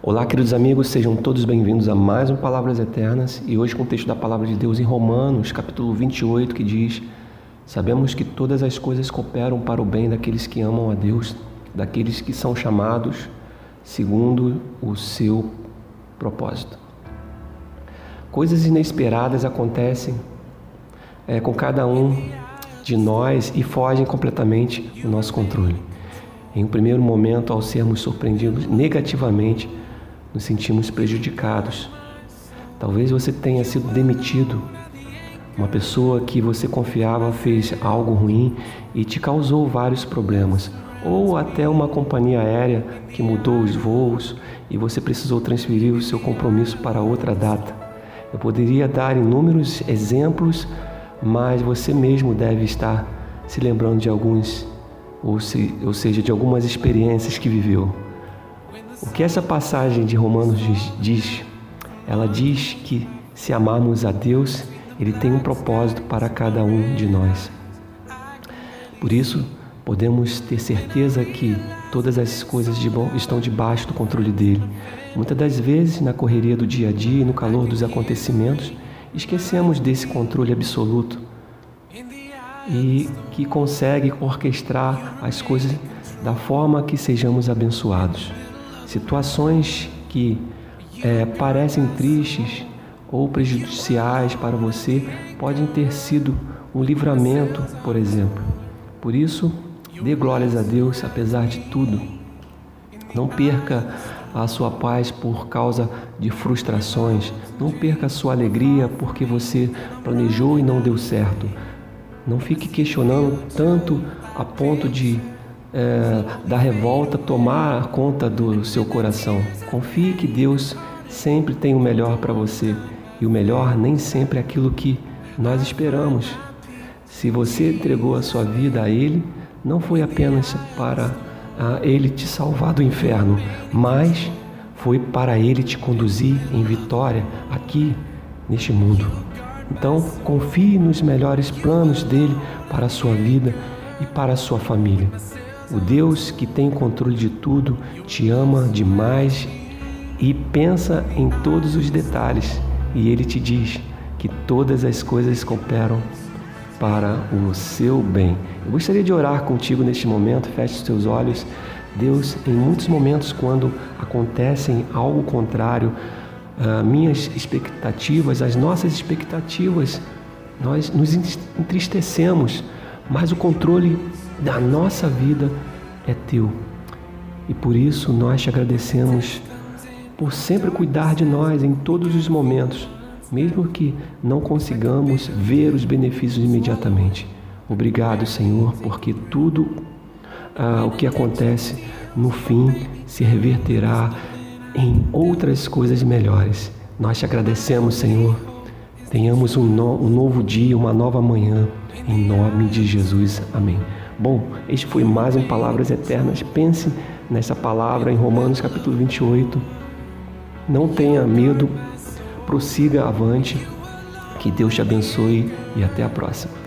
Olá, queridos amigos, sejam todos bem-vindos a mais um Palavras Eternas e hoje com o texto da Palavra de Deus em Romanos, capítulo 28, que diz: Sabemos que todas as coisas cooperam para o bem daqueles que amam a Deus, daqueles que são chamados segundo o seu propósito. Coisas inesperadas acontecem é, com cada um de nós e fogem completamente do nosso controle. Em um primeiro momento, ao sermos surpreendidos negativamente, nos sentimos prejudicados. Talvez você tenha sido demitido. Uma pessoa que você confiava fez algo ruim e te causou vários problemas. Ou até uma companhia aérea que mudou os voos e você precisou transferir o seu compromisso para outra data. Eu poderia dar inúmeros exemplos, mas você mesmo deve estar se lembrando de alguns, ou, se, ou seja, de algumas experiências que viveu. O que essa passagem de Romanos diz? Ela diz que se amarmos a Deus, Ele tem um propósito para cada um de nós. Por isso, podemos ter certeza que todas as coisas de bom estão debaixo do controle dele. Muitas das vezes, na correria do dia a dia e no calor dos acontecimentos, esquecemos desse controle absoluto e que consegue orquestrar as coisas da forma que sejamos abençoados. Situações que é, parecem tristes ou prejudiciais para você podem ter sido um livramento, por exemplo. Por isso, dê glórias a Deus apesar de tudo. Não perca a sua paz por causa de frustrações. Não perca a sua alegria porque você planejou e não deu certo. Não fique questionando tanto a ponto de é, da revolta tomar conta do seu coração. Confie que Deus sempre tem o melhor para você e o melhor nem sempre é aquilo que nós esperamos. Se você entregou a sua vida a Ele, não foi apenas para Ele te salvar do inferno, mas foi para Ele te conduzir em vitória aqui neste mundo. Então, confie nos melhores planos dele para a sua vida e para a sua família. O Deus que tem controle de tudo te ama demais e pensa em todos os detalhes, e ele te diz que todas as coisas cooperam para o seu bem. Eu gostaria de orar contigo neste momento, feche os teus olhos. Deus, em muitos momentos, quando acontecem algo contrário, uh, minhas expectativas, as nossas expectativas, nós nos entristecemos, mas o controle da nossa vida é teu. E por isso nós te agradecemos por sempre cuidar de nós em todos os momentos, mesmo que não consigamos ver os benefícios imediatamente. Obrigado, Senhor, porque tudo ah, o que acontece no fim se reverterá em outras coisas melhores. Nós te agradecemos, Senhor. Tenhamos um, no, um novo dia, uma nova manhã, em nome de Jesus. Amém. Bom, este foi mais um Palavras Eternas. Pense nessa palavra em Romanos capítulo 28. Não tenha medo, prossiga avante. Que Deus te abençoe e até a próxima.